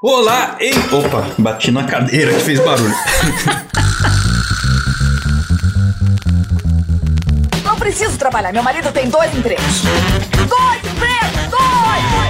Olá, ei! Opa, bati na cadeira que fez barulho. Não preciso trabalhar, meu marido tem dois empregos. Dois empregos! Dois!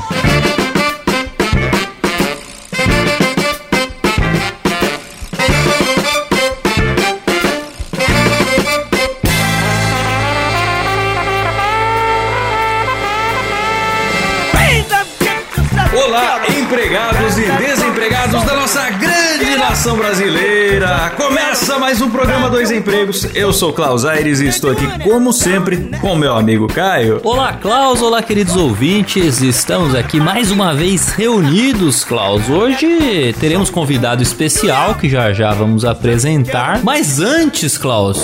Olá, empregados e desempregados da nossa grande nação brasileira. Começa mais um programa Dois Empregos. Eu sou Klaus Aires e estou aqui, como sempre, com meu amigo Caio. Olá, Klaus. Olá, queridos ouvintes. Estamos aqui mais uma vez reunidos, Klaus. Hoje teremos convidado especial que já já vamos apresentar. Mas antes, Klaus,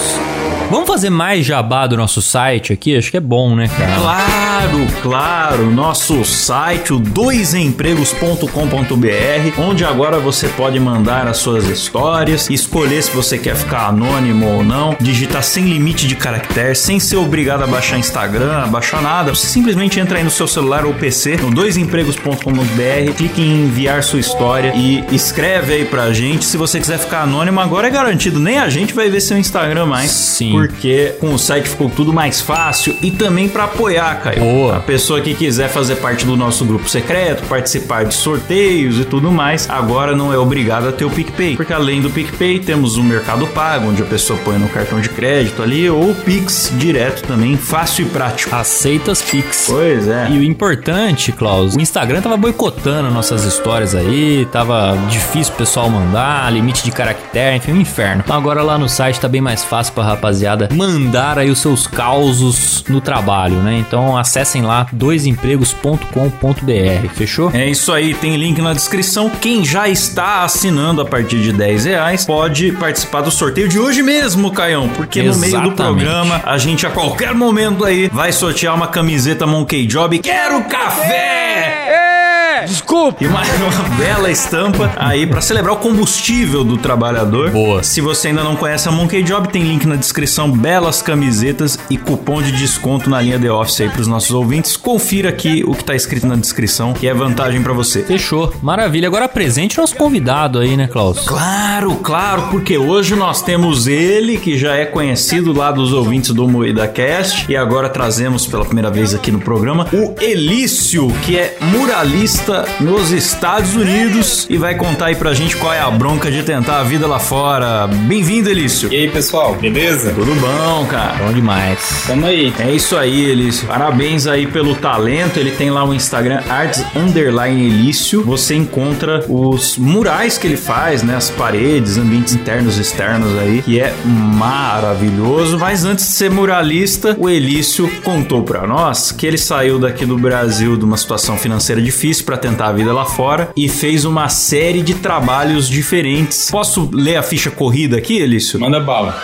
vamos fazer mais jabá do nosso site aqui? Acho que é bom, né, cara? Claro, claro, nosso site, o doisempregos.com.br, onde agora você pode mandar as suas histórias, escolher se você quer ficar anônimo ou não, digitar sem limite de caracteres, sem ser obrigado a baixar Instagram, a baixar nada. Você simplesmente entra aí no seu celular ou PC, no doisempregos.com.br, clique em enviar sua história e escreve aí pra gente. Se você quiser ficar anônimo, agora é garantido, nem a gente vai ver seu Instagram mais. Sim. Porque com o site ficou tudo mais fácil e também pra apoiar, Caio. Boa. A pessoa que quiser fazer parte do nosso grupo secreto, participar de sorteios e tudo mais, agora não é obrigado a ter o PicPay. Porque além do PicPay, temos o Mercado Pago, onde a pessoa põe no cartão de crédito ali, ou o Pix direto também, fácil e prático. Aceitas Pix. Pois é. E o importante, Klaus, o Instagram tava boicotando nossas histórias aí, tava difícil o pessoal mandar, limite de caractere, enfim, um inferno. Então agora lá no site tá bem mais fácil pra rapaziada mandar aí os seus causos no trabalho, né? Então acessem lá doisempregos.com.br, fechou? É isso aí, tem link na descrição. Quem já está assinando a partir de 10 reais pode participar do sorteio de hoje mesmo, Caião. Porque no meio do Exatamente. programa, a gente a qualquer momento aí vai sortear uma camiseta Monkey Job. Quero café! Desculpa! E uma, uma bela estampa aí pra celebrar o combustível do trabalhador. Boa. Se você ainda não conhece a Monkey Job, tem link na descrição, belas camisetas e cupom de desconto na linha The Office aí pros nossos ouvintes. Confira aqui o que tá escrito na descrição, que é vantagem pra você. Fechou. Maravilha. Agora apresente nosso convidado aí, né, Klaus? Claro, claro, porque hoje nós temos ele, que já é conhecido lá dos ouvintes do Moeda Cast, e agora trazemos pela primeira vez aqui no programa o Elício, que é muralista nos Estados Unidos e vai contar aí pra gente qual é a bronca de tentar a vida lá fora. Bem-vindo, Elício. E aí, pessoal, beleza? Tudo bom, cara? Bom demais. Tamo aí. É isso aí, Elício. Parabéns aí pelo talento. Ele tem lá o Instagram Arts Underline Elício. Você encontra os murais que ele faz, né? As paredes, ambientes internos e externos aí, que é maravilhoso. Mas antes de ser muralista, o Elício contou pra nós que ele saiu daqui do Brasil de uma situação financeira difícil pra tentar a vida lá fora e fez uma série de trabalhos diferentes. Posso ler a ficha corrida aqui, Elício? Manda bala.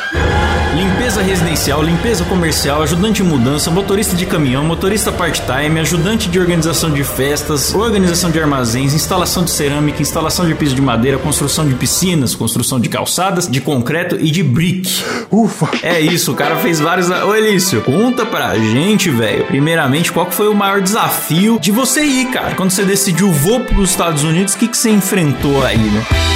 Limpeza residencial, limpeza comercial, ajudante de mudança, motorista de caminhão, motorista part-time, ajudante de organização de festas, organização de armazéns, instalação de cerâmica, instalação de piso de madeira, construção de piscinas, construção de calçadas, de concreto e de brick. Ufa! É isso, o cara fez vários. Ô Elício, conta pra gente, velho. Primeiramente, qual foi o maior desafio de você ir, cara? Quando você decidiu vou pros Estados Unidos, o que, que você enfrentou aí, né?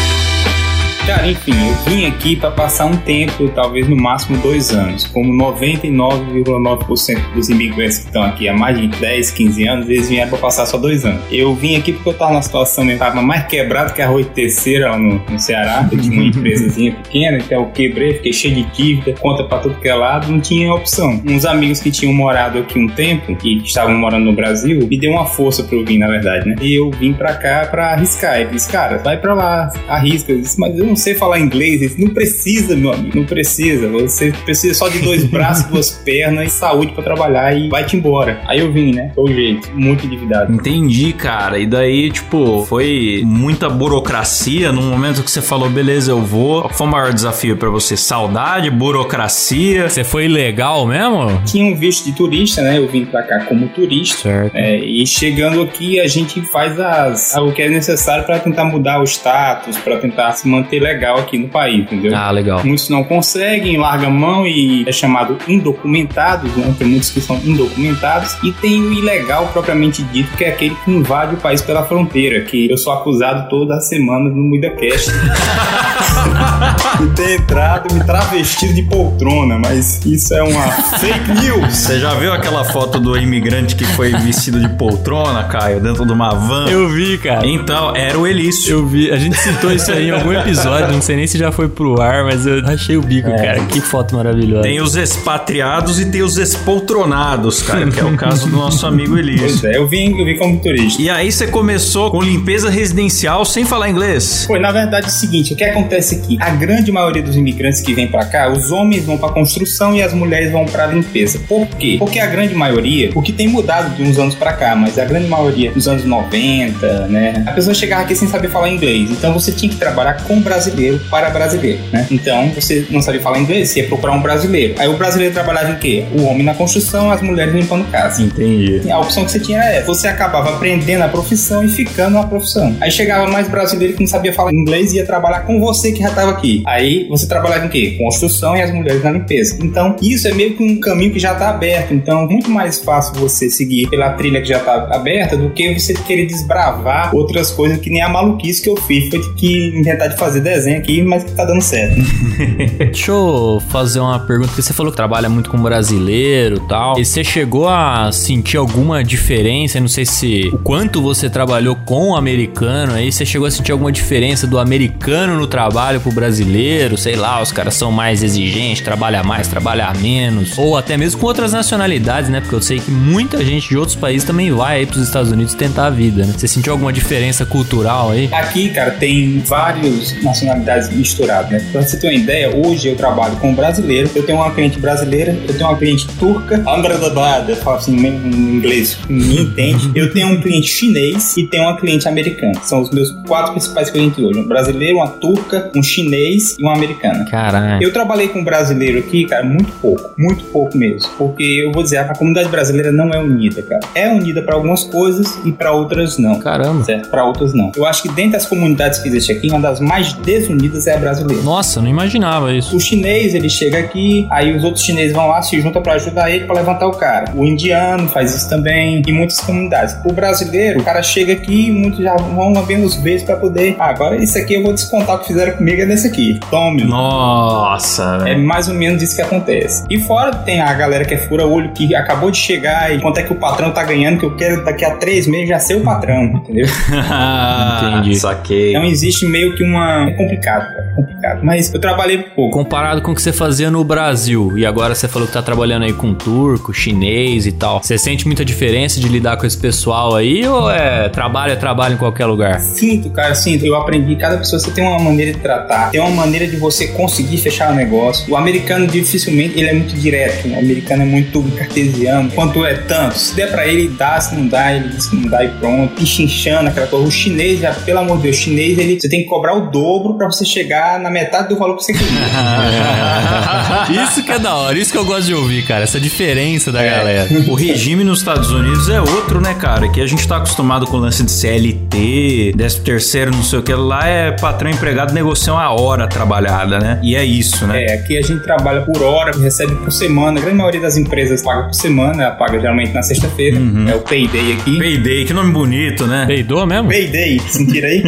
Cara, enfim, eu vim aqui para passar um tempo, talvez no máximo dois anos. Como 99,9% dos imigrantes que estão aqui há mais de 10, 15 anos, eles vieram para passar só dois anos. Eu vim aqui porque eu tava numa situação, tava mais quebrado que arroz de terceira lá no, no Ceará. Eu tinha uma empresazinha pequena, então eu quebrei, fiquei cheio de dívida, conta para tudo que é lado, não tinha opção. Uns amigos que tinham morado aqui um tempo e que estavam morando no Brasil, me deu uma força para eu vir, na verdade, né? E eu vim para cá para arriscar. Ele disse, cara, vai para lá, arrisca. Eu disse, mas eu não sei falar inglês. Não precisa, meu amigo, não precisa. Você precisa só de dois braços, duas pernas e saúde para trabalhar e vai-te embora. Aí eu vim, né? Foi o jeito, muito endividado. Entendi, cara. E daí, tipo, foi muita burocracia no momento que você falou, beleza, eu vou. Qual foi o maior desafio pra você? Saudade, burocracia? Você foi ilegal mesmo? Tinha um visto de turista, né? Eu vim pra cá como turista. Certo. É, e chegando aqui, a gente faz as, o que é necessário para tentar mudar o status, para tentar se manter ilegal aqui no país, entendeu? Ah, legal. Muitos não conseguem, largam a mão e é chamado indocumentados, né? Tem muitos que são indocumentados. E tem o ilegal propriamente dito, que é aquele que invade o país pela fronteira, que eu sou acusado toda semana no MuidaCast. de ter entrado me travestido de poltrona, mas isso é uma fake news. Você já viu aquela foto do imigrante que foi vestido de poltrona, Caio, dentro de uma van? Eu vi, cara. Então, era o Elício. Eu vi, a gente citou isso aí em algum episódio, não sei nem se já foi pro ar, mas eu achei o bico, cara. Que foto maravilhosa. Tem os expatriados e tem os espoltronados, cara, que é o caso do nosso amigo Elício. Pois é, eu vim, eu vim como turista. E aí você começou com limpeza residencial sem falar inglês. Foi, na verdade, é o seguinte, o que acontece aqui? A grande maioria dos imigrantes que vem pra cá, os homens vão pra construção e as mulheres vão pra limpeza. Por quê? Porque a grande maioria, o que tem mudado de uns anos pra cá, mas a grande maioria dos anos 90, né? A pessoa chegava aqui sem saber falar inglês. Então você tinha que trabalhar com brasileiro para brasileiro, né? Então você não sabia falar inglês, você ia procurar um brasileiro. Aí o brasileiro trabalhava em quê? O homem na construção, as mulheres limpando casa. Entendi. A opção que você tinha era essa. Você acabava aprendendo a profissão e ficando na profissão. Aí chegava mais brasileiro que não sabia falar inglês e ia trabalhar com você que já estava aqui. Aí você trabalhava em quê? Construção e as mulheres na limpeza. Então, isso é meio que um caminho que já está aberto. Então, muito mais fácil você seguir pela trilha que já está aberta do que você querer desbravar outras coisas que nem a maluquice que eu fiz. Foi que inventar de fazer desenho aqui, mas que tá dando certo. Deixa eu fazer uma pergunta, porque você falou que trabalha muito com brasileiro e tal. E você chegou a sentir alguma diferença? Eu não sei se o quanto você trabalhou com o americano aí, você chegou a sentir alguma diferença do americano no trabalho pro brasileiro? Sei lá, os caras são mais exigentes, trabalha mais, trabalha menos. Ou até mesmo com outras nacionalidades, né? Porque eu sei que muita gente de outros países também vai aí pros Estados Unidos tentar a vida, né? Você sentiu alguma diferença cultural aí? Aqui, cara, tem várias nacionalidades misturadas, né? Pra você ter uma ideia, hoje eu trabalho com brasileiro, eu tenho uma cliente brasileira, eu tenho uma cliente turca, Amradabada, eu falo assim em inglês, ninguém entende. Eu tenho um cliente chinês e tenho uma cliente americana. São os meus quatro principais clientes hoje: um brasileiro, uma turca, um chinês e uma americana. Caralho. Eu trabalhei com brasileiro aqui, cara, muito pouco, muito pouco mesmo. Porque eu vou dizer, a comunidade brasileira não é unida, cara. É unida para algumas coisas e para outras não. Caramba. Certo? Para outras não. Eu acho que dentro das comunidades que existem aqui, uma das mais desunidas é a brasileira. Nossa, não imaginava isso. O chinês, ele chega aqui, aí os outros chineses vão lá, se juntam para ajudar ele para levantar o cara. O indiano faz isso também, em muitas comunidades. O brasileiro, o cara chega aqui, muitos já vão lambendo os beijos para poder. Ah, agora isso aqui eu vou descontar o que fizeram comigo é nesse aqui. Tome. Nossa, É mais ou menos isso que acontece. E fora tem a galera que é fura-olho, que acabou de chegar e quanto é que o patrão tá ganhando, que eu quero daqui a três meses já ser o patrão, entendeu? Entendi. Saquei. Então existe meio que uma. É complicado, cara. é Complicado. Mas eu trabalhei pouco. Comparado com o que você fazia no Brasil, e agora você falou que tá trabalhando aí com turco, chinês e tal. Você sente muita diferença de lidar com esse pessoal aí ou é trabalho é trabalho em qualquer lugar? Sinto, cara, sinto. Eu aprendi, cada pessoa você tem uma maneira de tratar, tem uma maneira de você conseguir fechar o negócio. O americano dificilmente, ele é muito direto, né? o americano é muito cartesiano. Quanto é tanto? Se der pra ele, dá, se não dá, ele diz que não dá e pronto. E chinchando aquela coisa. O chinês, já, pelo amor de Deus, o chinês, ele, você tem que cobrar o dobro pra você chegar na metade do valor que você queria. isso que é da hora, isso que eu gosto de ouvir, cara, essa diferença da galera. O regime nos Estados Unidos é outro, né, cara? Que a gente tá acostumado com o lance de CLT, 13 terceiro, não sei o que. Lá é patrão empregado negociam a hora trabalhada, né? E é isso, né? É, aqui a gente trabalha por hora, recebe por semana. A grande maioria das empresas paga por semana, paga geralmente na sexta-feira. É o payday aqui. Payday, que nome bonito, né? Peidou mesmo? Payday, sentiram aí?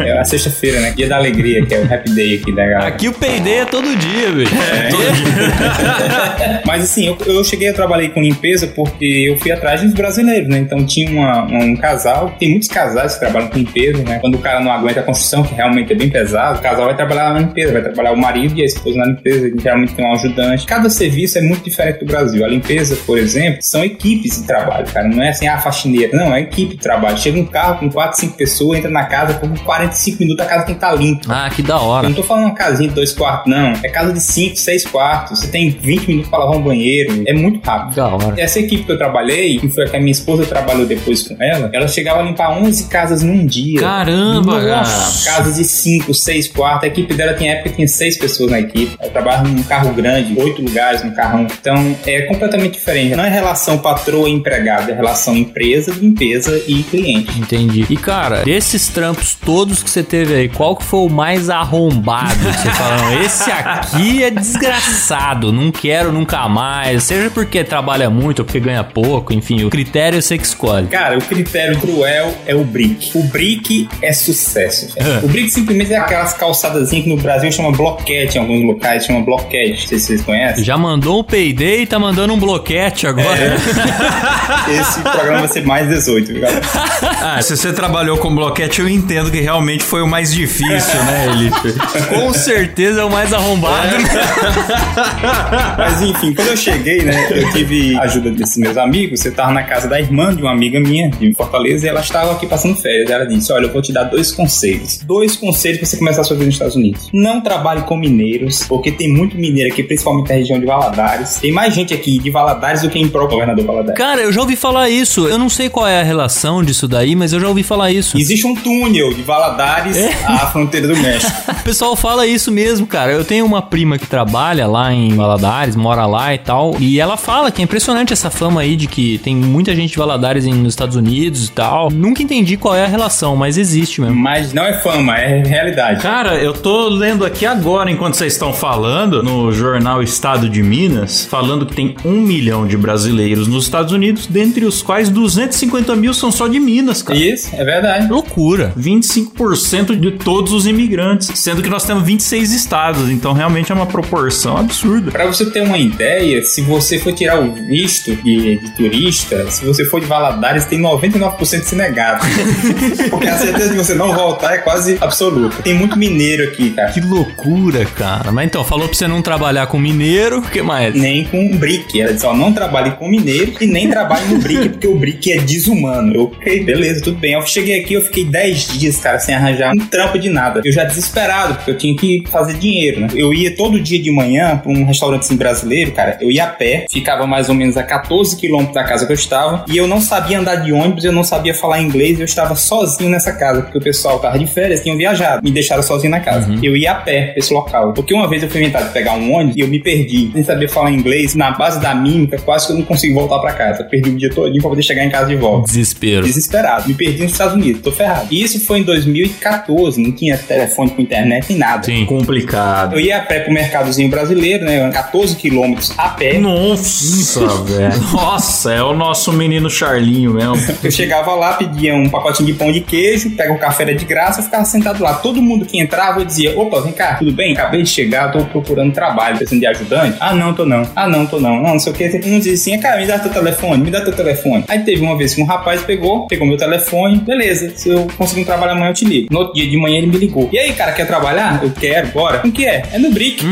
é a sexta-feira, né? Dia da alegria, que é o happy day aqui da galera. Aqui o peidei é todo dia, bicho. Mas assim, eu, eu cheguei a trabalhar com limpeza porque eu fui atrás dos brasileiros, né? Então tinha uma- um casal, tem muitos casais que trabalham com limpeza, né? Quando o cara não aguenta a construção, que realmente é bem pesado, o casal vai trabalhar na limpeza, vai trabalhar o marido e a esposa na limpeza, geralmente tem um ajudante. Cada serviço é muito diferente do Brasil. A limpeza, por exemplo, são equipes de trabalho, cara. Não é assim, ah, faxineira. Não, é equipe de trabalho. Chega um carro com 4, 5 pessoas, entra na casa, por 45 minutos a casa tem que estar limpa. Ah, que da Eu hora. não tô falando uma casinha de dois quartos, não. É casa de cinco, seis quartos. Você tem 20 minutos pra lavar um banheiro. É muito rápido. Da hora. Essa equipe que eu trabalhei, que foi a que a minha esposa trabalhou depois com ela, ela chegava a limpar 11 casas num dia. Caramba, Nossa, casas de 5, 6 quartos. A equipe dela época tinha seis pessoas na equipe. Eu trabalhava num carro grande, oito lugares no carrão. Então é completamente diferente. Não é relação patroa-empregado, é relação empresa, limpeza e cliente. Entendi. E cara, desses trampos todos que você teve aí, qual que foi o mais arrombado? Você falou, esse aqui é desgraçado, não quero nunca mais. Seja porque trabalha muito ou porque ganha pouco, enfim, o critério você que escolhe. Cara, o critério cruel é o brick. O brick é sucesso. velho. O brick simplesmente é aquelas calçadazinhas que no Brasil chama bloquete, em alguns locais chama bloquete. Não sei se vocês conhecem. Já mandou um payday e tá mandando um bloquete agora. Esse programa vai ser mais 18, viu? Ah, se você trabalhou com bloquete, eu entendo que realmente foi o mais difícil, né, Elipe? Com certeza é o mais arrombado. Mas enfim, quando eu cheguei, né, eu tive a ajuda desses meus amigos. Eu tava na casa da irmã de uma amiga minha, de Fortaleza, e ela estava aqui passando férias. Ela disse: Olha, eu vou te dar dois conselhos. Dois conselhos pra você começar a sua vida nos Estados Unidos. Não trabalhe com mineiros, porque tem muito mineiro aqui, principalmente na região de Valadares. Tem mais gente aqui de Valadares do que em próprio governador Valadares. Cara, eu já ouvi falar isso. Eu não sei qual é a relação disso daí, mas eu já ouvi falar isso. Existe um túnel de Valadares à fronteira do México. O pessoal fala isso mesmo, cara. Eu tenho uma prima que trabalha lá em Valadares, mora lá e tal, e ela fala que é impressionante essa fama aí de que tem muita gente de Valadares nos Estados Unidos e tal. Nunca entendi qual é a relação, mas existe mesmo. Mas não é fama, é realidade. Cara, eu tô lendo aqui agora, enquanto vocês estão falando, no jornal Estado de Minas, falando que tem um milhão de brasileiros nos Estados Unidos, dentre os quais 250 mil são só de Minas, cara. Isso, é verdade. Loucura. 25% de todos os imigrantes, sendo que nós temos 26 estados, então realmente é uma proporção absurda. Pra você ter uma ideia, se você for tirar o visto de, de turista, se você for de Valadares, tem 99% de se negado. Porque a certeza de você não voltar é quase absoluta. Tem muito mineiro aqui, cara. Que loucura, cara. Mas então, falou pra você não trabalhar com mineiro, o que mais? Nem com brick. Ela disse, ó, não trabalhe com mineiro e nem trabalhe no brick, porque o brick é desumano. Eu, ok, beleza, tudo bem. Eu cheguei aqui, eu fiquei 10 dias, cara, sem arranjar um trampo de nada. Eu já desesperado, porque eu tinha que fazer dinheiro, né? Eu ia todo dia de manhã pra um restaurante assim, brasileiro, cara. Eu ia a pé, ficava mais ou menos a 14 quilômetros da casa que eu estava, e eu não sabia andar de ônibus, eu não sabia falar inglês, eu estava sozinho nessa casa, porque o pessoal tava de férias, tinham viajado, me deixaram sozinho na casa. Eu ia a pé pra esse local. Porque uma vez eu fui inventar de pegar um ônibus e eu me perdi. Sem saber falar inglês, na base da mímica, quase que eu não consigo voltar pra casa. Perdi o dia todo pra poder chegar em casa de volta. Desespero. Desesperado. Me perdi nos Estados Unidos, tô ferrado. E isso foi em 2014, não tinha telefone com internet nem nada. Sim. Complicado. Eu ia a pé pro mercadozinho brasileiro, né? 14 quilômetros a pé. Nossa, velho. Nossa, é o nosso menino Charlinho mesmo. Eu chegava lá, pedia um pacotinho de pão de queijo, pega o café era de graça, eu ficava sentado lá. Todo mundo que entrava, eu dizia: opa, vem cá, tudo bem? Acabei de chegar, tô procurando trabalho, precisando de ajudante. Ah, não, tô não. Ah, não, tô não. Não, não sei o que. Um dizia assim: cara, me dá teu telefone, me dá teu telefone. Aí teve uma vez que um rapaz pegou, pegou meu telefone, beleza, se eu conseguir um trabalho amanhã eu te ligo. No outro dia de manhã ele me ligou. E aí, cara, quer trabalhar? Eu quero, bora. Com que é? É no Brick.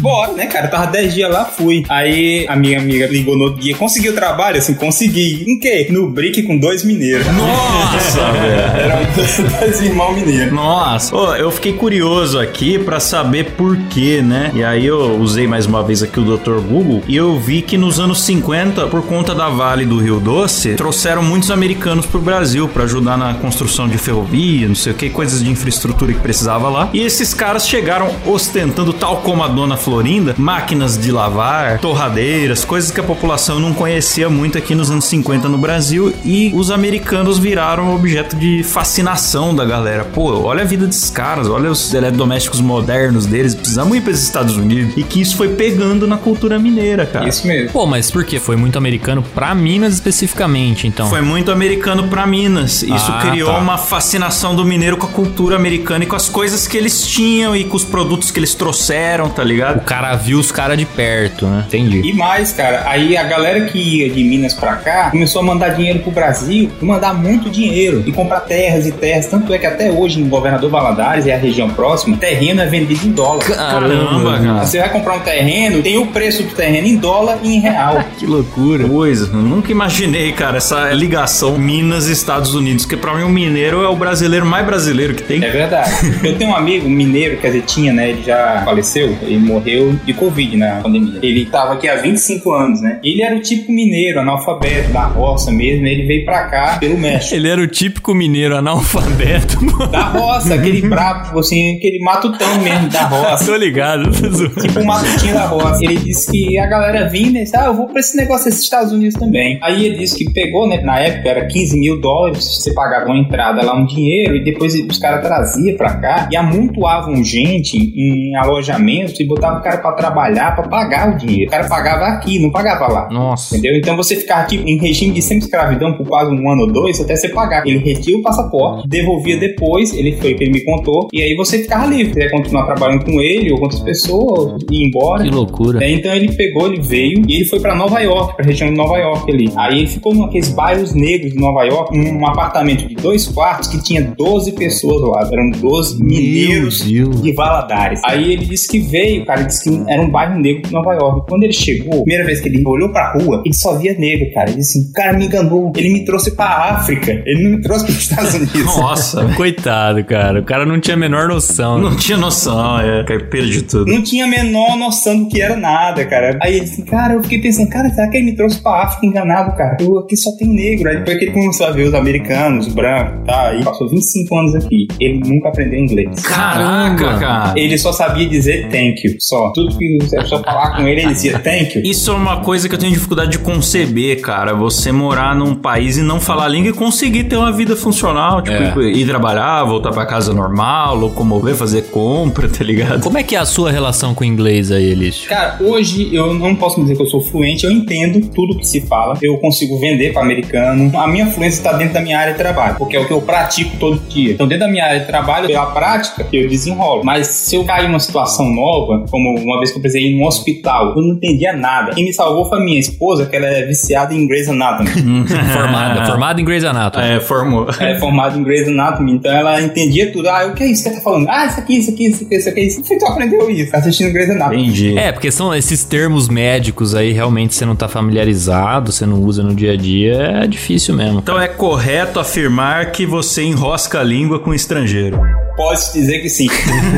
Bora, né, cara? Eu tava 10 dias lá, fui. Aí a minha amiga ligou no outro dia, conseguiu trabalho? Assim, consegui. Em quê? No Brick com dois mineiros. Nossa, velho. Eram dois irmãos mineiros. Nossa, Ô, eu fiquei curioso aqui pra saber por quê, né? E aí eu usei mais uma vez aqui o Dr. Google e eu vi que nos anos 50, por conta da Vale do Rio Doce, trouxeram muitos americanos pro Brasil pra ajudar na construção de ferrovia, não sei o que, coisas de infraestrutura que precisava lá. E esses caras chegaram ostentando, tal como a dona Florinda, máquinas de lavar, torradeiras, coisas que a população não conhecia muito aqui nos anos 50 no Brasil e os americanos viraram objeto de fascinação da galera. Pô, olha a vida desses caras, olha os eletrodomésticos modernos deles, precisamos ir para os Estados Unidos. E que isso foi pegando na cultura mineira, cara. Isso mesmo. Pô, mas por quê? Foi muito americano pra Minas especificamente, então. Foi muito americano pra Minas. Isso Ah, criou tá. uma fascinação do mineiro com a cultura americana e com as coisas que eles tinham e com os produtos que eles trouxeram, tá O ligado? cara viu os caras de perto, né? Entendi. E mais, cara, aí a galera que ia de Minas pra cá começou a mandar dinheiro pro Brasil e mandar muito dinheiro e comprar terras e terras. Tanto é que até hoje, em Governador Valadares e a região próxima, terreno é vendido em dólar. Caramba, cara. Você vai comprar um terreno, tem o preço do terreno em dólar e em real. Que loucura. Coisa, eu nunca imaginei, cara, essa ligação Minas e Estados Unidos, que pra mim o mineiro é o brasileiro mais brasileiro que tem. É verdade. Eu tenho um amigo mineiro, quer dizer, tinha, né? Ele já faleceu, ele morreu de Covid na pandemia. Ele tava aqui há 25 anos, né? Ele era o tipo mineiro, analfabeto, da roça mesmo. Ele veio pra cá pelo México. Ele era o típico mineiro analfabeto. Da roça, aquele brabo, assim, aquele matutão mesmo da roça. Tô ligado. tipo um matutinho da roça. Ele disse que a galera vinha e disse, ah, eu vou pra esse negócio desses Estados Unidos também. Aí ele disse que pegou, né? Na época era 15 mil dólares, você pagava uma entrada lá, um dinheiro, e depois os caras traziam pra cá e amontoavam gente em alojamentos e botavam o cara pra trabalhar, pra pagar o dinheiro. O cara pagava aqui, não pagava lá. Nossa. Entendeu? Então você ficava aqui em regime de semi-escravidão por quase um ano ou dois até você pagar. Ele retia o passaporte, devolvia depois, ele foi que ele me contou, e aí você ficava livre. Ia continuar trabalhando com ele ou com outras pessoas, ir embora. Que loucura. É, então ele pegou, ele veio e ele foi pra Nova York, pra região de Nova York ali. Aí ele ficou naqueles bairros negros de Nova York, num apartamento de dois quartos que tinha 12 pessoas lá. Eram 12 mineiros de Valadares. Aí ele disse que veio, cara, ele disse que era um bairro negro de Nova York. Quando ele chegou, primeira vez que ele olhou pra rua, ele só via negro, cara. Ele disse assim, cara, me enganou. Ele me trouxe pra África. Ele não me trouxe pros Estados Unidos. Nossa. Coitado, cara. O cara não tinha a menor noção. né? Não tinha noção, é. Cara, perdi tudo. Não tinha a menor noção do que era nada, cara. Aí ele disse, cara, eu fiquei pensando, cara, será que ele me trouxe pra África enganado, cara? Eu aqui só tem negro. Aí depois que ele começou a ver os americanos, os brancos, tá? Aí passou 25 anos aqui. Ele nunca aprendeu inglês. Caraca, cara. Ele só sabia dizer thank you. Só. Tudo que você só falar com ele, ele dizia thank you. Isso é uma coisa que eu tenho dificuldade de conceber, cara. Você morar num país e não falar a língua e conseguir ter uma vida funcional. Tipo, É. ir trabalhar, voltar pra casa normal, locomover, fazer compra, tá ligado? Como é que é a sua relação com o inglês aí, Elício? Cara, hoje eu não posso dizer que eu sou fluente, eu entendo tudo que se fala, eu consigo vender para americano. A minha fluência está dentro da minha área de trabalho, porque é o que eu pratico todo dia. Então, dentro da minha área de trabalho, pela prática, eu desenrolo. Mas se eu cair em uma situação nova, como uma vez que eu precisei ir num hospital, eu não entendia nada. Quem me salvou foi a minha esposa, que ela é viciada em Grey's Anatomy. Formada. Formada em Grey's Anatomy. É, formou. É formada em Grey's Anatomy, então ela entendia tudo. Ah, o que é isso que você tá falando? Ah, isso aqui, isso aqui, isso aqui, isso aqui. Isso aqui tu aprendeu isso, assistindo Grey's Anatomy. Entendi. É, porque são esses termos médicos aí, realmente você não tá familiarizado, você não usa no dia a dia, é difícil mesmo. Então é correto afirmar que você enrosca a língua com estrangeiro. Posso dizer que sim.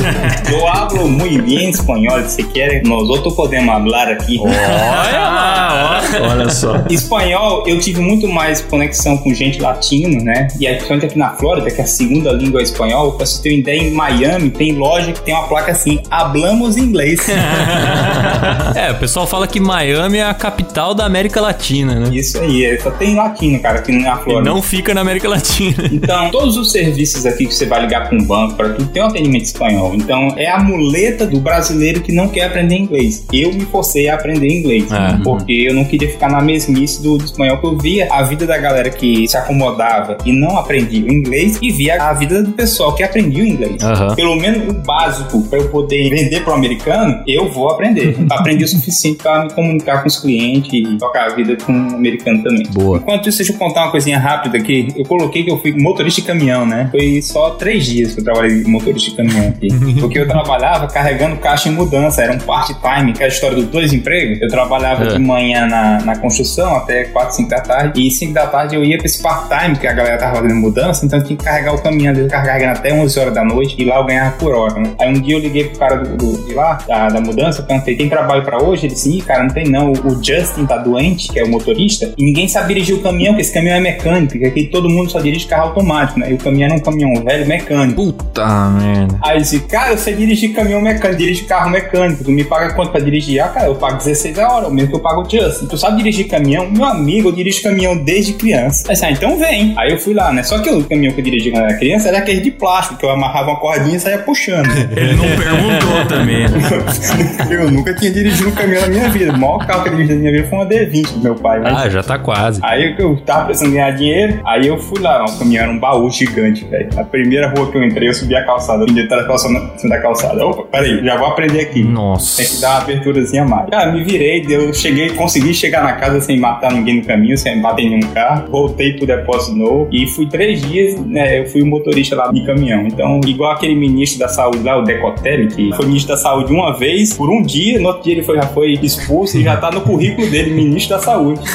Eu hablo muy bien espanhol, se quer, nós outros podemos falar aqui. Olha, olha só. Espanhol, eu tive muito mais conexão com gente latina, né? E aí, principalmente aqui na Flórida, que a segunda língua é espanhol, pra você ter uma ideia, em Miami tem loja que tem uma placa assim, hablamos inglês. É, o pessoal fala que Miami é a capital da América Latina, né? Isso aí, é, só tem latino, cara, aqui na E Flórida. não fica na América Latina. Então, todos os serviços aqui que você vai ligar com um banco, para tudo, tem um atendimento espanhol. Então, é a muleta do brasileiro que não quer aprender inglês. Eu me forcei a aprender inglês, Ah. porque eu não queria ficar na mesmice do, do espanhol, que eu via a vida da galera que se acomodava e não aprendia o inglês e via a vida do pessoal que aprendia o inglês. Aham. Pelo menos o básico para eu poder vender para o americano, eu vou aprender. Aprendi o suficiente para me comunicar com os clientes e tocar a vida com o americano também. Boa. Enquanto isso, deixa eu contar uma coisinha rápida aqui. Eu coloquei que eu fui motorista de caminhão, né? Foi só três dias que eu trabalhei de motorista de caminhão aqui. Porque eu trabalhava carregando caixa em mudança. Era um part-time, que é a história dos dois empregos. Eu trabalhava É. de manhã na, na construção até 4, 5 da tarde. E 5 da tarde eu ia pra esse part-time, que a galera tava fazendo mudança. Então eu tinha que carregar o caminhão. Eu carregava até 11 horas da noite. E lá eu ganhava por hora, né? Aí um dia eu liguei pro cara do, do- de lá, da, da mudança. Perguntei, tem trabalho pra hoje? Ele disse, Ih, cara, não tem não. O, o Justin tá doente, que é o motorista. E ninguém sabe dirigir o caminhão, porque esse caminhão é mecânico. Porque aqui todo mundo só dirige carro automático, né? E o caminhão era um caminhão velho mecânico. Puta merda. Aí disse, cara, eu sei dirigir caminhão mecânico, dirige carro mecânico, tu me paga quanto pra dirigir? Ah, cara, eu pago 16 a hora, o mesmo que eu pago o Justin. Tu sabe dirigir caminhão? Meu amigo, eu dirijo caminhão desde criança. Aí, disse, ah, então vem. Aí eu fui lá, né? Só que o caminhão que eu dirigi quando eu era criança era aquele de plástico, que eu amarrava uma cordinha e saía puxando. Ele não perguntou também. né? eu nunca tinha dirigido um caminhão na minha vida. O maior carro que eu dirigi na minha vida foi uma D20 do meu pai. Mas... Ah, já tá quase. Aí eu tava precisando ganhar dinheiro, aí eu fui lá, o caminhão era um baú gigante, velho. A primeira rua que eu entrei, eu subi a calçada, da calçada, em cima da calçada. Opa, peraí, já vou aprender aqui. Nossa. Tem que dar uma aberturazinha a mais. Cara, me virei, eu cheguei, consegui chegar na casa sem matar ninguém no caminho, sem bater em nenhum carro. Voltei pro depósito novo e fui três dias, né? Eu fui o motorista lá de caminhão. Então, igual aquele ministro da saúde lá, o Decotelli, que foi ministro da saúde uma vez, por um dia, no outro dia ele foi, já foi expulso e já tá no currículo dele, ministro da saúde.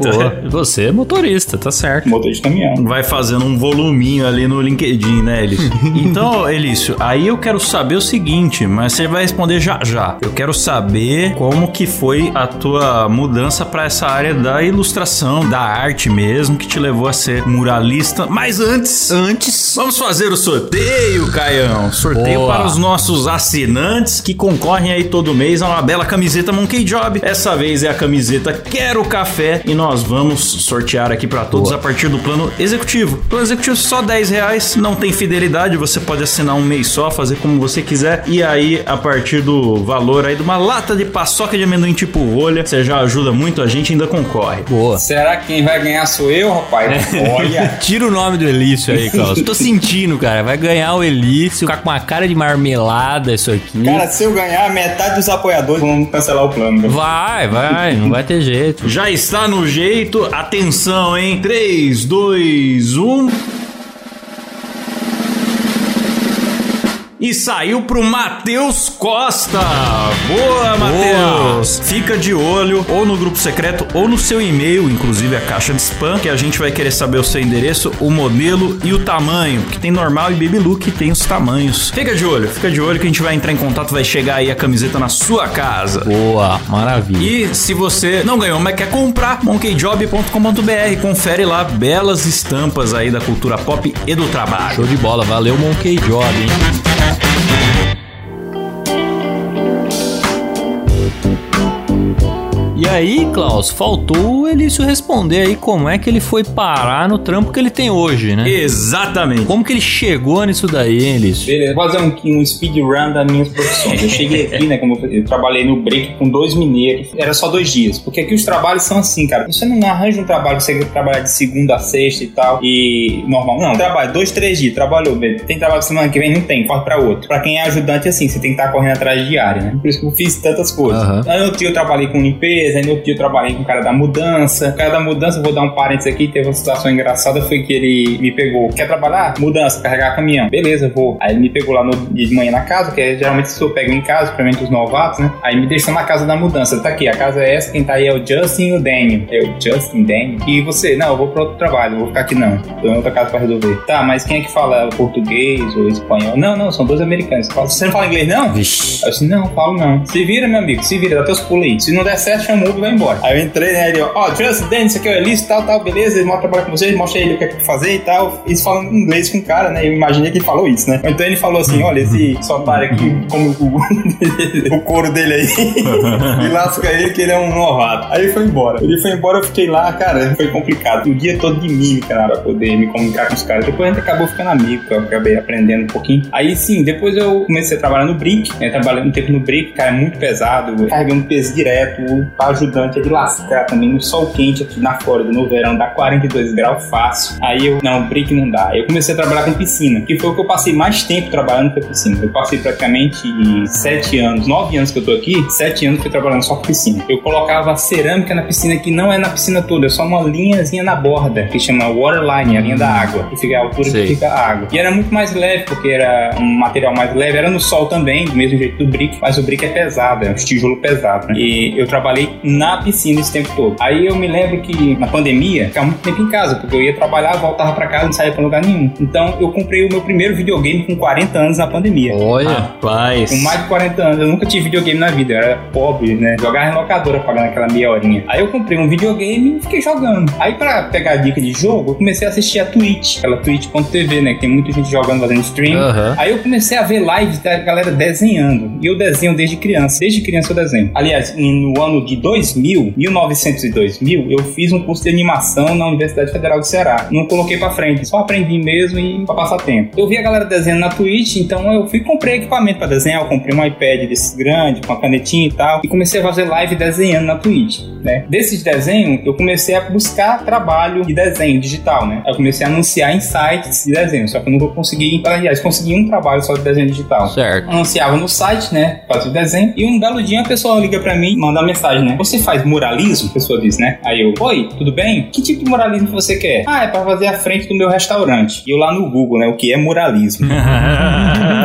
Boa, boa. Você é motorista, tá certo. Motor de caminhão. Vai fazendo um voluminho ali no LinkedIn, né, Elício? Então, Elício, aí eu quero saber o seguinte, mas você vai responder já já. Eu quero saber como que foi a tua mudança para essa área da ilustração, da arte mesmo, que te levou a ser muralista. Mas antes, Antes. vamos fazer o sorteio, Caião. Sorteio Boa. para os nossos assinantes que concorrem aí todo mês a uma bela camiseta Monkey Job. Essa vez é a camiseta Quero Café e nós vamos sortear aqui para todos Boa. a partir do plano executivo. Plano executivo só 10 reais, não tem fidelidade, você pode assinar um mês só, fazer como você quiser. E aí, a partir do valor aí de uma lata de paçoca de amendoim tipo rolha, você já ajuda muito a gente ainda concorre. Boa. Será que quem vai ganhar sou eu, rapaz? Olha. Tira o nome do Elício aí, Klaus. Tô sentindo, cara. Vai ganhar o Elício, ficar com uma cara de marmelada isso aqui. Cara, se eu ganhar, metade dos apoiadores vão cancelar o plano. Vai, vai, não vai ter jeito. Já está no jeito, atenção, hein? 3, 2, 1. E saiu pro Matheus Costa. Boa, Matheus. Fica de olho ou no grupo secreto ou no seu e-mail, inclusive a caixa de spam, que a gente vai querer saber o seu endereço, o modelo e o tamanho, porque tem normal e baby look que tem os tamanhos. Fica de olho, fica de olho que a gente vai entrar em contato, vai chegar aí a camiseta na sua casa. Boa, maravilha. E se você não ganhou, mas quer comprar, monkeyjob.com.br, confere lá belas estampas aí da cultura pop e do trabalho. Show de bola, valeu Monkey Job, hein? E aí, Klaus, faltou o Elício responder aí como é que ele foi parar no trampo que ele tem hoje, né? Exatamente. Como que ele chegou nisso daí, hein, Elício? Beleza, vou fazer um, um speedrun das minhas profissões. Eu cheguei aqui, né, como eu, eu trabalhei no break com dois mineiros, era só dois dias, porque aqui os trabalhos são assim, cara. Você não arranja um trabalho que você quer trabalhar de segunda a sexta e tal, e normal. Não, trabalho dois, três dias, trabalhou, beleza. tem trabalho semana que vem? Não tem, corre pra outro. Pra quem é ajudante, assim, você tem que estar correndo atrás de diária, né? Por isso que eu fiz tantas coisas. Aham. Aí no outro dia eu trabalhei com limpeza, aí no outro dia eu trabalhei com o cara da mudança. O cara da mudança, vou dar um parênteses aqui, teve uma situação engraçada, foi que ele me pegou, quer trabalhar? Mudança, carregar caminhão. Beleza, vou. Aí ele me pegou lá no dia de manhã na casa, que é, geralmente se eu pego em casa, principalmente os novatos, né? Aí me deixou na casa da mudança. Tá aqui, a casa é essa, quem tá aí é o Justin e o Daniel. Eu, Justin, Daniel. E você? Não, eu vou pra outro trabalho, vou ficar aqui não. Tô em outra casa pra resolver. Tá, mas quem é que fala português ou espanhol? Não, não, são dois americanos. Você não fala inglês, não? Vixe. Eu disse, não, falo não. Se vira, meu amigo, se vira, dá teus pulos aí. Se não der certo, chama o Uber e vai embora. Aí eu entrei, né, ele, ó, Justin, Danny, isso aqui é o Elise, tal, tal, beleza, ele mostra trabalhar com vocês, mostra ele o que é que fazer e tal. Eles falam inglês com o cara, né, eu imaginei que ele falou isso, né. Então ele falou assim, olha, esse otário aqui, como o, o couro dele aí, e lasca ele que ele é um novato. Aí ele foi embora. Ele foi embora, eu fiquei lá, cara, foi complicado. O dia todo de mímica, cara, pra poder me comunicar com os caras. Depois a gente acabou ficando amigo, eu acabei aprendendo um pouquinho. Aí sim, depois eu comecei a trabalhar no Brick, né, trabalhei um tempo no Brick, cara, é muito pesado, carregando peso direto, pra ajudante é de lascar também, no sol quente aqui na Flórida, no verão, dá 42 graus fácil. Aí eu, não, Brick não dá. Eu comecei a trabalhar com piscina, que foi o que eu passei mais tempo trabalhando com piscina. Eu passei praticamente 7 anos, 9 anos que eu tô aqui, 7 anos fui trabalhando só com piscina. Eu colocava cerâmica na piscina, que não é na piscina toda, é só uma linhazinha na borda, que chama waterline, a linha da água, que fica a altura Sei. que fica a água. E era muito mais leve, porque era um material mais leve, era no sol também, do mesmo jeito do brick, mas o brick é pesado, é um tijolo pesado. Né? E eu trabalhei na piscina esse tempo todo. Aí eu me lembro que na pandemia, ficava muito tempo em casa, porque eu ia trabalhar, voltava pra casa, não saía pra lugar nenhum. Então eu comprei o meu primeiro videogame com 40 anos na pandemia. Olha. Rapaz. Com mais de 40 anos, eu nunca tive videogame na vida, eu era pobre, né? Jogava em locadora pagando aquela meia horinha. Aí eu comprei um videogame e fiquei jogando. Aí pra pegar dica de jogo, eu comecei a assistir a Twitch, aquela twitch.tv, né? Que tem muita gente jogando, fazendo stream. Aham. Aí eu comecei a ver lives da galera desenhando. E eu desenho desde criança. Desde criança eu desenho. Aliás, no ano de 2000, 1900 e 2000, eu fiz um curso de animação na Universidade Federal do Ceará. Não coloquei pra frente, só aprendi mesmo e pra passar tempo. Eu vi a galera desenhando na Twitch, então eu fui e comprei equipamento pra desenhar. Eu comprei um iPad desse grande, com uma canetinha e tal. E comecei a fazer live desenhando na Twitch, né? Desses desenhos, eu comecei a buscar trabalho de desenho digital, né? Eu comecei a anunciar em sites de desenho, só que eu nunca consegui, aliás, consegui um trabalho só de desenho digital Certo. anunciava no site, né? Fazia o desenho. E um belo dia a pessoa liga pra mim, manda uma mensagem, né? Você faz muralismo? A pessoa diz, né? Aí eu, oi, tudo bem? Que tipo de muralismo você quer? Ah, é pra fazer a frente do meu restaurante. E eu lá no Google, né? O que é muralismo?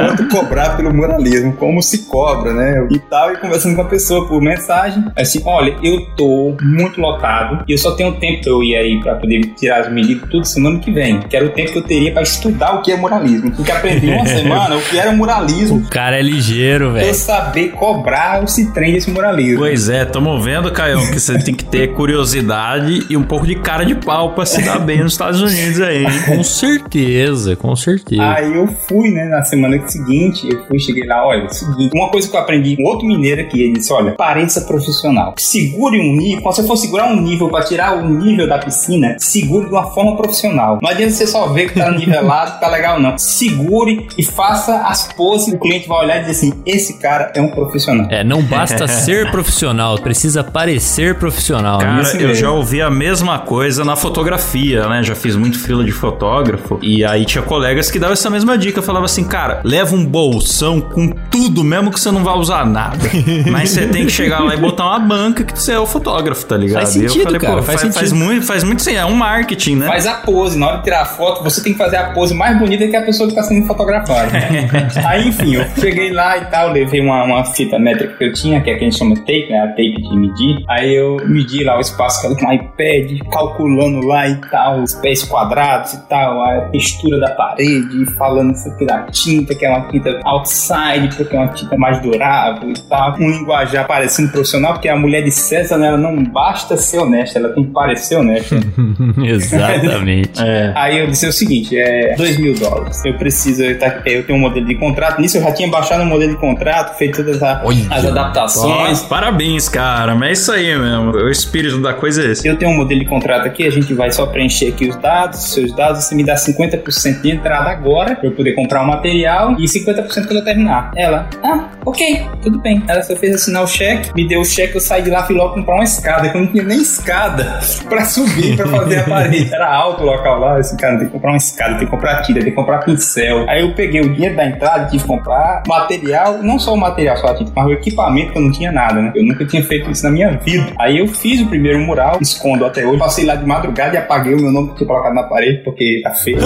quanto, cobrar pelo muralismo, como se cobra, né? E tal, e conversando com a pessoa por mensagem, assim, olha, eu tô muito lotado e eu só tenho tempo pra eu ir aí pra poder tirar as medidas tudo semana que vem, que era o tempo que eu teria pra estudar o que é muralismo, porque aprendi uma semana o que era muralismo. O cara é ligeiro, Pra velho. eu saber cobrar esse trem desse muralismo. Pois é, tamo vendo, Caião, que você tem que ter curiosidade e um pouco de cara de pau pra se dar bem nos Estados Unidos aí, hein? Com certeza, com certeza. Aí eu fui, né, na semana seguinte, eu fui, cheguei lá, olha, é seguinte, uma coisa que eu aprendi com outro mineiro aqui, ele disse, olha, pareça profissional. Segure um nível, quando você for segurar um nível pra tirar o nível da piscina, segure de uma forma profissional. Não adianta você só ver que tá nivelado, tá legal, não. Segure e faça as poses o cliente vai olhar e dizer assim, esse cara é um profissional. É, não basta ser profissional, precisa parecer profissional. né? Cara, Isso eu mesmo. já ouvi a mesma coisa na fotografia, né? Já fiz muito fila de fotógrafo. E aí tinha colegas que davam essa mesma dica. Falava assim, cara, leva um bolsão com tudo, mesmo que você não vá usar nada. Mas você tem que chegar lá e botar uma banca que você é o fotógrafo, tá ligado? Faz E eu sentido, cara, faz faz, sentido. muito, faz muito sim, é um marketing, né? Faz a pose, na hora de tirar a foto, você tem que fazer a pose mais bonita que a pessoa que tá sendo fotografada. Aí, enfim, eu cheguei lá e tal, levei uma, uma fita métrica que eu tinha, que é a que a gente chama tape, né? A tape de medir. Aí eu medi lá o espaço com o iPad, calculando lá e tal, os pés quadrados e tal, a textura da parede, falando isso aqui da tinta, que é uma tinta outside, porque é uma tinta mais durável e tal. Um linguajar parecendo profissional, porque a mulher de César, né, ela não basta ser honesta, ela tem que parecer honesta. Exatamente. É. Aí eu disse o seguinte, é 2 mil dólares. Eu preciso, eu, tá- eu tenho um modelo de contrato. Nisso eu já tinha baixado um modelo de contrato, feito todas a- Olha. as adaptações. Parabéns, cara. Mas é isso aí mesmo. O espírito da coisa é esse. Eu tenho um modelo de contrato aqui, a gente vai só preencher aqui os dados, os seus dados, você me dá 50% de entrada agora, pra eu poder comprar o material, e 50% quando eu terminar. Ela, ah, ok, tudo bem. Ela só fez assinar o cheque, me deu o cheque, eu saí de lá, fui logo comprar uma escada, que eu não tinha nem escada pra subir, pra fazer a parede. Era alto o local lá, esse cara tem que comprar uma escada, tem que comprar tinta, tem que comprar pincel. Aí eu peguei o dinheiro da entrada, tive que comprar material, não só o material, só a tinta, mas o equipamento, que eu não tinha nada, né? Eu nunca tinha feito isso na minha vida. Aí eu fiz o primeiro mural, escondo até hoje, passei lá de madrugada e apaguei o meu nome que tinha colocado na parede, porque tá feio.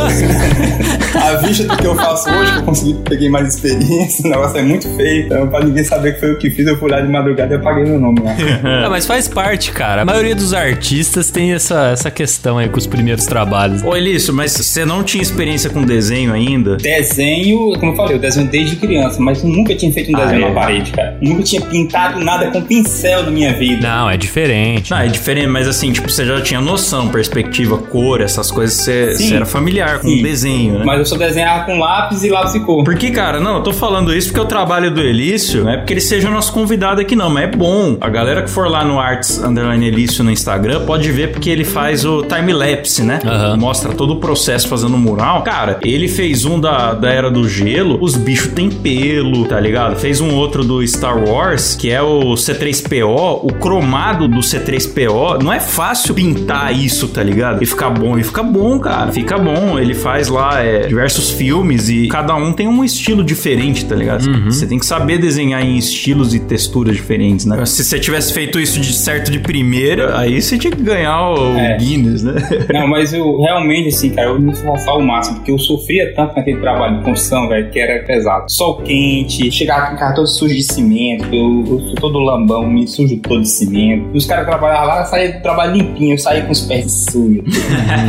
a vista do que eu faço hoje, que eu consegui, peguei mais experiência, o negócio é muito feio. Então, pra ninguém saber que foi eu que fiz, eu fui lá de madrugada e apaguei meu nome lá. Ah, mas faz parte, cara. A maioria dos artistas tem essa, essa questão aí com os primeiros trabalhos. Ô, Elício, mas você não tinha experiência com desenho ainda? Desenho, como eu falei, eu desenho desde criança, mas nunca tinha feito um Ah, desenho é? na parede, cara. Nunca tinha pintado nada com pincel na minha vida. Não, é diferente. Não, é diferente, mas assim, tipo, você já tinha noção, perspectiva, cor, essas coisas, você, você era familiar com Sim. o desenho, né? Mas eu só desenhava com lápis e lápis e cor. Porque, cara, não, eu tô falando isso porque o trabalho do Elício não é porque ele seja nosso convidado aqui, não, mas é bom. A galera que for lá no Arts Underline Elício no Instagram pode ver porque ele faz o time-lapse, né? Aham. Mostra todo o processo fazendo o mural. Cara, ele fez um da, da Era do Gelo, os bichos têm pelo, tá ligado? Fez um outro do Star Wars, que é o C3PO, o cromado do C3PO. Não é fácil pintar isso, tá ligado? E ficar bom. E fica bom, cara. Fica bom. Ele faz lá é, diversos filmes e cada um tem um estilo diferente, tá ligado? Você tem que saber desenhar em estilos e texturas diferentes, né? Se você tivesse feito isso de certo de primeira, aí você tinha que ganhar o É. Guinness, né? Não, mas eu realmente, assim, cara, eu me esforçava o máximo, porque eu sofria tanto naquele trabalho de construção, velho, que era pesado. Sol quente, chegava com o carro todo sujo de cimento, eu, eu sou todo lambão, me sujo todo de cimento. E os caras trabalhavam lá, saía do trabalho limpinho, eu saía com os pés sujos.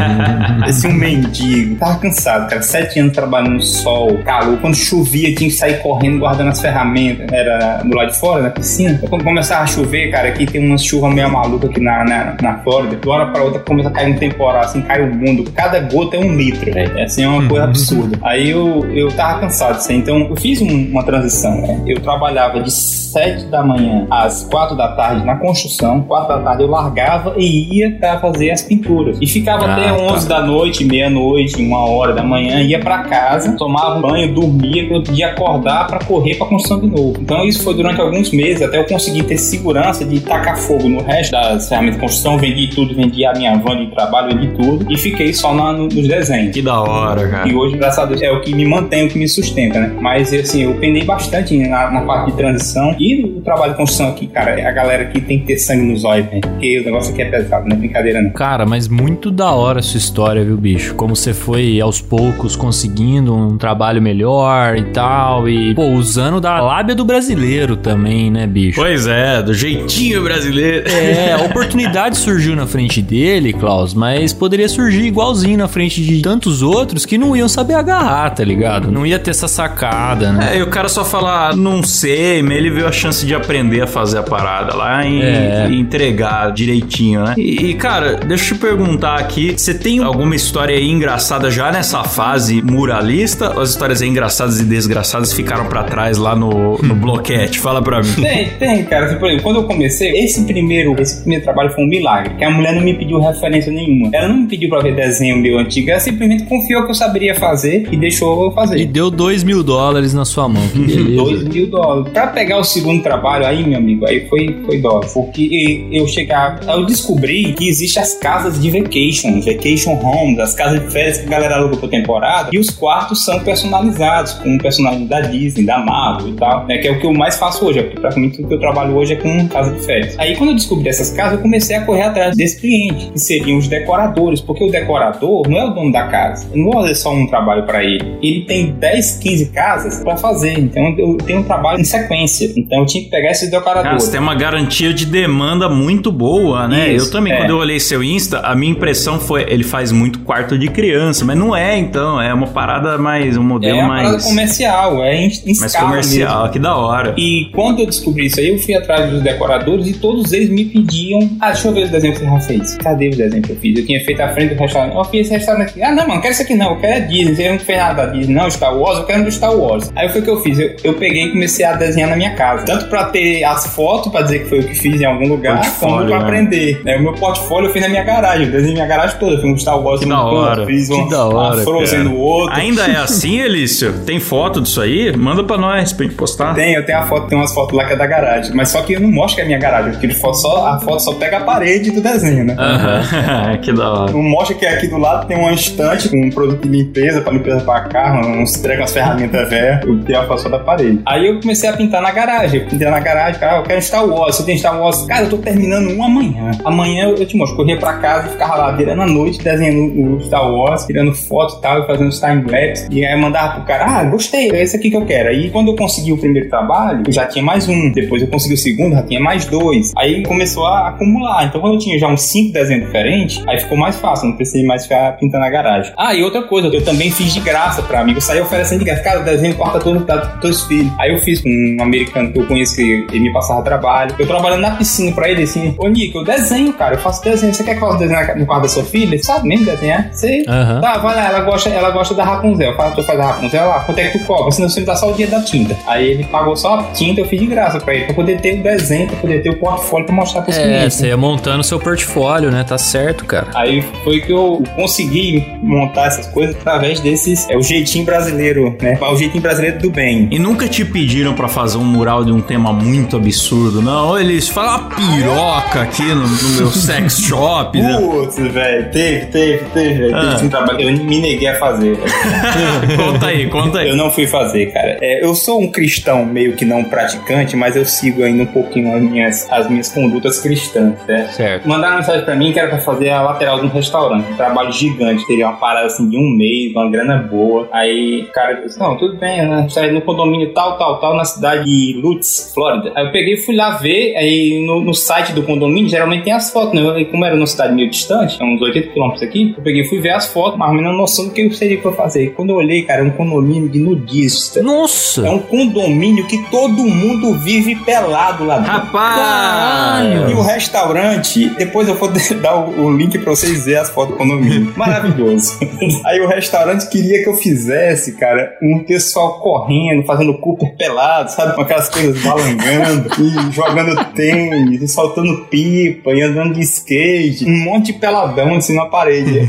Esse um mendigo. Tava cansado, cara. Sete anos trabalhando no sol, calor. Quando chovia, tinha que sair correndo, guardando as ferramentas. Era do lado de fora, na piscina. Então, quando começava a chover, cara, aqui tem umas chuvas meio maluca aqui na, na, na Flórida. De uma hora pra outra começa a cair um temporal, assim, cai o mundo. Cada gota é um litro, velho. É, assim, é uma coisa absurda. Aí eu, eu tava cansado, assim. Então, eu fiz um- uma transição, né? Eu trabalhava de sete da manhã às quatro da tarde na construção. Quatro da tarde eu largava e ia pra fazer as pinturas. E ficava Ah, até tá. 11 da noite, meia-noite, uma hora da manhã, ia pra casa, tomava banho, dormia, eu podia acordar pra correr pra construção de novo. Então isso foi durante alguns meses, até eu conseguir ter segurança de tacar fogo no resto das ferramentas de construção, vendi tudo, vendi a minha van de trabalho, vendi tudo, e fiquei só na- no- nos desenhos. Que da hora, cara. E hoje, graças a Deus, é o que me mantém, o que me sustenta, né? Mas, assim, eu penei bastante na, na parte de transição. E o trabalho de construção aqui, cara, a galera aqui tem que ter sangue nos olhos, né? Porque o negócio aqui é pesado, não é brincadeira, não. Cara, mas muito da hora a sua história, viu, bicho? Como você foi aos poucos conseguindo um trabalho melhor, melhor e tal. E, pô, usando da lábia do brasileiro também, né, bicho? Pois é, do jeitinho brasileiro. É, a oportunidade surgiu na frente dele, Klaus, mas poderia surgir igualzinho na frente de tantos outros que não iam saber agarrar, tá ligado? Não ia ter essa sacada, né? É, e o cara só falar, não sei, mas ele viu a chance de aprender a fazer a parada lá e, É. e entregar direitinho, né? E, e, cara, deixa eu te perguntar aqui, você tem alguma história aí engraçada já nessa fase muralista? Ou as histórias aí engraçadas e desgraçadas ficaram pra trás lá no, no bloquete? Fala pra mim. Tem, tem, cara. Assim, por exemplo, quando eu comecei, esse primeiro, esse primeiro trabalho foi um milagre. Que a mulher não me pediu referência nenhuma. Ela não me pediu pra ver desenho meu antigo. Ela simplesmente confiou que eu saberia fazer e deixou eu E fazer. deu dois mil dólares na sua mão. Que beleza. 2 mil dólares. Pra pegar o segundo trabalho aí, meu amigo, aí foi, foi dó. Porque eu chegava, eu descobri que existem as casas de vacation, vacation homes, as casas de férias que a galera aluga por temporada, e os quartos são personalizados, com personalidade da Disney, da Marvel e tal, né? Que é o que eu mais faço hoje, porque praticamente tudo que eu trabalho hoje é com casa de férias. Aí quando eu descobri essas casas, eu comecei a correr atrás desse cliente, que seriam os decoradores, porque o decorador não é o dono da casa, eu não vou fazer só um trabalho para ele. Ele tem 10, 15 casas para fazer, então eu tenho um trabalho em sequência. Então eu tinha que pegar esses Cara, decoradores. você tem uma garantia de demanda muito boa, né? Isso, eu também, é. quando eu olhei seu Insta, a minha impressão foi, ele faz muito quarto de criança, mas não é então, é uma parada mais, um modelo é uma parada mais, comercial, é em, em mais comercial, mesmo. que da hora. E quando eu descobri isso aí, eu fui atrás dos decoradores e todos eles me pediam: Ah, deixa eu ver os desenhos que você já fez. Cadê os desenhos que eu fiz? Eu tinha feito à frente do restaurante. Eu fiz esse restaurante aqui. Ah, não, mano, quero isso aqui não. Eu quero é Disney. Você não fez nada da Disney, não. Star Wars, eu quero do Star Wars. Aí foi o que eu fiz. Eu, eu peguei e comecei a desenhar na minha casa. Tanto pra ter as fotos, pra dizer que foi eu que fiz em algum lugar, como Portfólio, pra né? aprender. É, o meu portfólio eu fiz na minha garagem. Eu desenhei minha garagem toda. Eu fiz um Star Wars Que no canto, hora. fiz Que um, da hora, Frozen no outro. Ainda é assim, Elício? Tem foto disso aí? Manda pra nós, pra gente postar. Tem, eu tenho a foto, tem umas fotos lá que é da garagem. Mas só que eu não mostro que é a minha garagem. Foto só, a foto só pega a parede do desenho, né? Aham, que da hora. Não mostra que aqui do lado tem uma estante com um produto de limpeza, pra limpeza pra carro, uns trem, umas ferramentas velhas. Eu tenho a foto só da parede. Aí eu comecei a pintar na garagem. Eu pintei na garagem, cara, eu quero Star Wars. Você tem Star Wars? Cara, eu tô terminando um amanhã. Amanhã eu, te mostro. Corria pra casa ficava lá virando a noite, desenhando o Star Wars, tirando foto e tal, fazendo os time-lapse. E aí mandava pro cara, ah, gostei, é esse aqui que eu quero. Aí quando eu consegui o primeiro trabalho, eu já tinha mais um. Depois eu consegui o segundo, já tinha mais dois. Aí começou a acumular. Então quando eu tinha já uns cinco desenhos diferentes, aí ficou mais fácil, não precisei mais ficar pintando a garagem. Ah, e outra coisa, eu também fiz de graça pra amigo. Eu saí oferecendo de graça. Cara, o desenho corta todo para teus filhos. Aí eu fiz com um americano que eu conheço que ele me passava trabalho. Eu trabalhando na piscina pra ele assim, ô Nico, eu desenho, cara, eu faço desenho. Você quer que eu faça desenho no quarto da sua filha? Você sabe mesmo desenhar? Sei. Aham. Tá, vai lá, ela gosta, ela gosta da Rapunzel. Fala, tu faz a Rapunzel lá, quanto é que tu cobra? Senão você me dá só o dia da tinta. Aí ele pagou só a tinta, eu fiz de graça pra ele, pra poder ter o desenho, pra poder ter o portfólio pra mostrar pros É, clientes. você ia montando seu portfólio, né? Tá certo, cara. Aí foi que eu consegui montar essas coisas através desses. É o jeitinho brasileiro, né? O jeitinho brasileiro do bem. E nunca te pediram pra fazer um mural de um tema muito absurdo, não? Eles falam piroca aqui no, no meu sex shop, né? Putz, velho, teve, teve, teve, velho. Ah. Teve um trabalho. Eu me neguei a fazer. conta aí, conta aí. Eu não fui fazer, cara. É, eu sou um cristão meio que não praticante, mas eu sigo ainda um pouquinho as minhas, as minhas condutas cristãs, certo? Certo. Mandaram mensagem pra mim que era pra fazer a lateral de um restaurante. Um trabalho gigante. Teria uma parada assim de um mês, uma grana boa. Aí o cara disse: Não, tudo bem, né? Sai no condomínio tal, tal, tal, na cidade de Lutz, Flórida. Aí eu peguei e fui lá ver. Aí no, no site do condomínio geralmente tem as fotos, né? E como era numa cidade meio distante, é uns 80 quilômetros aqui, eu peguei fui ver as fotos, mas não noção do que eu seria pra fazer. E quando eu olhei, cara, é um condomínio de nudista. Nossa! É um condomínio que todo mundo vive pelado lá dentro. Rapaz! E o restaurante, depois eu vou dar o, o link pra vocês verem as fotos do condomínio. Maravilhoso. Aí o restaurante queria que eu fizesse, cara, um pessoal correndo, fazendo Cooper pelado, sabe? Com aquelas coisas balangando, e jogando tênis, e soltando pipa, e andando de skate. Um monte de peladão assim na parede.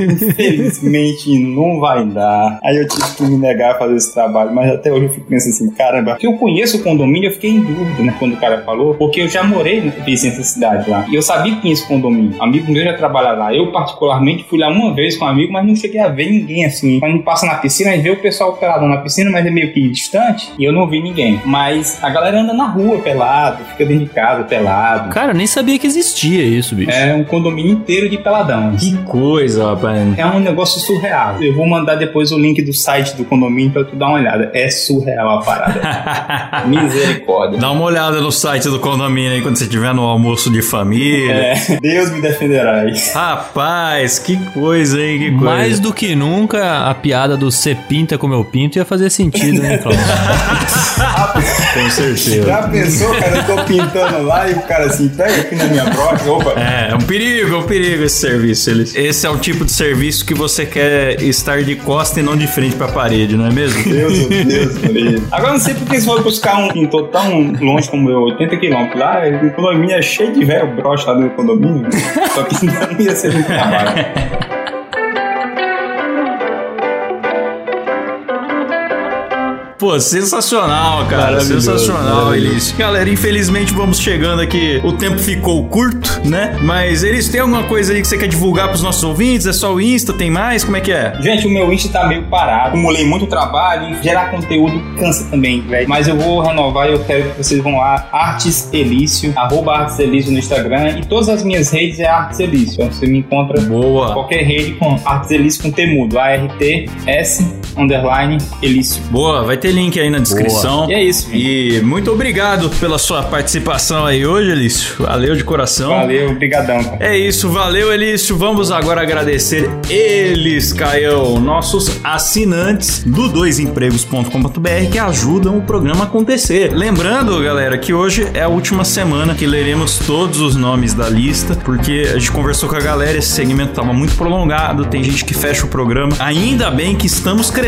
Infelizmente não vai dar. Aí eu tive que me negar a fazer esse trabalho, mas até hoje eu fico pensando assim, caramba, porque eu conheço o condomínio, eu fiquei em dúvida, né, quando o cara falou, porque eu já morei na vizinhança cidade lá. E eu sabia que tinha esse condomínio. Amigo meu já trabalha lá. Eu, particularmente, fui lá uma vez com um amigo, mas não cheguei a ver ninguém assim. Quando passa na piscina, gente vê o pessoal pelado na piscina, mas é meio que distante, e eu não vi ninguém. Mas a galera anda na rua pelado, fica dentro de casa pelado. Cara, eu nem sabia que existia isso, bicho. É um condomínio inteiro de peladão. Que coisa, rapaz. É um negócio surreal. Eu vou mandar depois o link do site site do condomínio pra tu dar uma olhada. É surreal a parada. Misericórdia. Dá uma olhada no site do condomínio aí quando você estiver no almoço de família. É, Deus me defenderá. Rapaz, que coisa, hein? Que coisa. Mais do que nunca, a piada do você pinta como eu pinto ia fazer sentido, né, Cláudio? Com certeza. Já pensou, cara? Eu tô pintando lá e o cara assim, pega aqui na minha broca, opa. É, é um perigo, é um perigo esse serviço. Ele- Esse é o tipo de serviço que você quer estar de costa e não de frente pra parede, não é mesmo? Deus, Deus, Deus. Agora eu não sei porque eles foram buscar um pintor tão longe como eu, 80 quilômetros lá, o condomínio é cheio de velho broche lá do condomínio. Só que não ia ser muito trabalho. Pô, sensacional, cara. Sensacional, maravilhoso. Elis. Galera, infelizmente vamos chegando aqui. O tempo ficou curto, né? Mas eles tem alguma coisa aí que você quer divulgar pros nossos ouvintes? É só o Insta? Tem mais? Como é que é? Gente, o meu Insta tá meio parado. Acumulei muito trabalho gerar conteúdo cansa também, velho. Mas eu vou renovar e eu quero que vocês vão lá. Artes Elício, arroba Artes Elício no Instagram. E todas as minhas redes é Artes Elício. Você me encontra Boa. qualquer rede com Artes Elício com T mudo. A-R-T-S underline Elício. Boa, vai ter link aí na descrição. E é isso, gente. E muito obrigado pela sua participação aí hoje, Elício. Valeu de coração. Valeu, brigadão. cara. É isso, valeu Elício. Vamos agora agradecer eles, Caião, nossos assinantes do doisempregos.com.br que ajudam o programa a acontecer. Lembrando, galera, que hoje é a última semana que leremos todos os nomes da lista, porque a gente conversou com a galera, esse segmento estava muito prolongado, tem gente que fecha o programa. Ainda bem que estamos crescendo,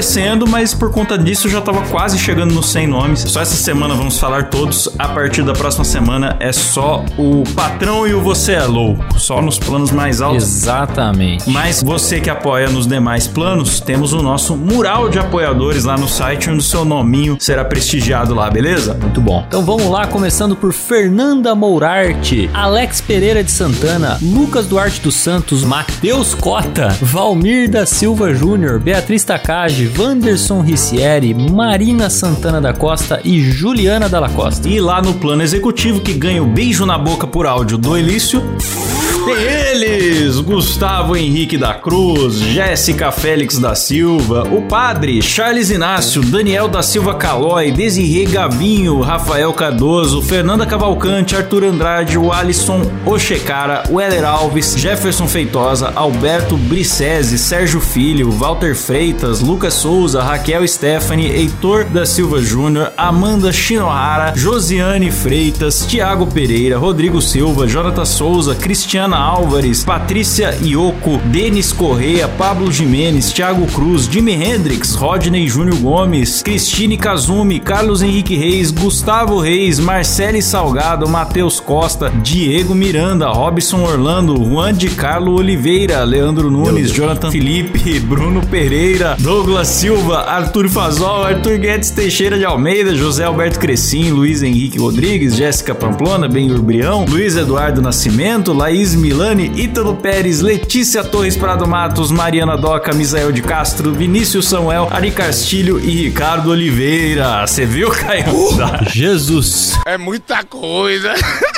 mas por conta disso já estava quase chegando nos 100 nomes. Só essa semana vamos falar todos. A partir da próxima semana é só o patrão e o você é louco, só nos planos mais altos. Exatamente. Mas você que apoia nos demais planos, temos o nosso mural de apoiadores lá no site, onde o seu nominho será prestigiado lá, beleza? Muito bom. Então vamos lá, começando por Fernanda Mourarte, Alex Pereira de Santana, Lucas Duarte dos Santos, Matheus Cota, Valmir da Silva Júnior, Beatriz Takagi, Wanderson Ricieri, Marina Santana da Costa e Juliana Dalla Costa. E lá no plano executivo, que ganha o beijo na boca por áudio do Elício, tem eles: Gustavo Henrique da Cruz, Jéssica Félix da Silva, o padre Charles Inácio, Daniel da Silva Calói, Desirê Gavinho, Rafael Cardoso, Fernanda Cavalcante, Arthur Andrade, o Alisson Ochecara, o Heller Alves, Jefferson Feitosa, Alberto Bricese, Sérgio Filho, Walter Freitas, Lucas Souza, Raquel Stephanie, Heitor da Silva Júnior, Amanda Shinohara, Josiane Freitas, Tiago Pereira, Rodrigo Silva, Jonathan Souza, Cristiana Álvares, Patrícia Ioco, Denis Correia, Pablo Jimenez, Thiago Cruz, Jimi Hendrix, Rodney Júnior Gomes, Cristine Kazumi, Carlos Henrique Reis, Gustavo Reis, Marcele Salgado, Matheus Costa, Diego Miranda, Robson Orlando, Juan de Carlo Oliveira, Leandro Nunes, Jonathan Felipe, Bruno Pereira, Douglas Silva, Arthur Fazol, Arthur Guedes Teixeira de Almeida, José Alberto Crescim, Luiz Henrique Rodrigues, Jéssica Pamplona, Ben Urbrião, Luiz Eduardo Nascimento, Laís Milani, Ítalo Pérez, Letícia Torres Prado Matos, Mariana Doca, Misael de Castro, Vinícius Samuel, Ari Castilho e Ricardo Oliveira. Você viu, Caio? Jesus. É muita coisa.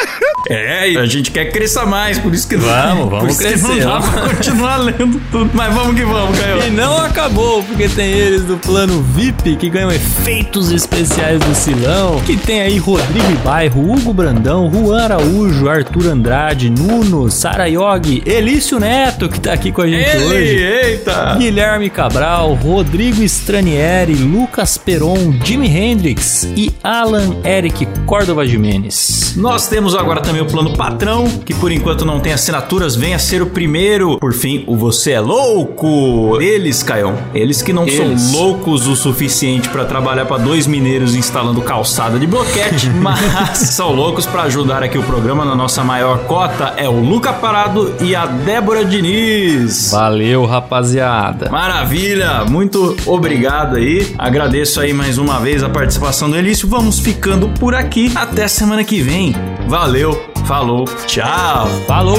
É, e a gente quer que cresça mais, por isso que Vamos, vamos crescer, Não dá vamos. pra continuar lendo tudo. Mas vamos que vamos, Caio. E não acabou, porque tem eles do plano VIP que ganham efeitos especiais do Silão. Que tem aí Rodrigo Bairro, Hugo Brandão, Juan Araújo, Arthur Andrade, Nuno, Sara Yogi, Elício Neto, que tá aqui com a gente Ele, hoje. eita! Guilherme Cabral, Rodrigo Stranieri, Lucas Peron, Jimi Hendrix e Alan Eric Córdova Jimenez. Nós temos agora também o plano patrão, que por enquanto não tem assinaturas, venha ser o primeiro. Por fim, o Você é Louco. Eles, Caião, eles que não Eles. são loucos o suficiente pra trabalhar pra dois mineiros instalando calçada de bloquete, mas são loucos pra ajudar aqui o programa na nossa maior cota é o Luca Parado e a Débora Diniz. Valeu, rapaziada. Maravilha, muito obrigado aí. Agradeço aí mais uma vez a participação do Elício. Vamos ficando por aqui. Até semana que vem. Valeu, falou, tchau. Falou!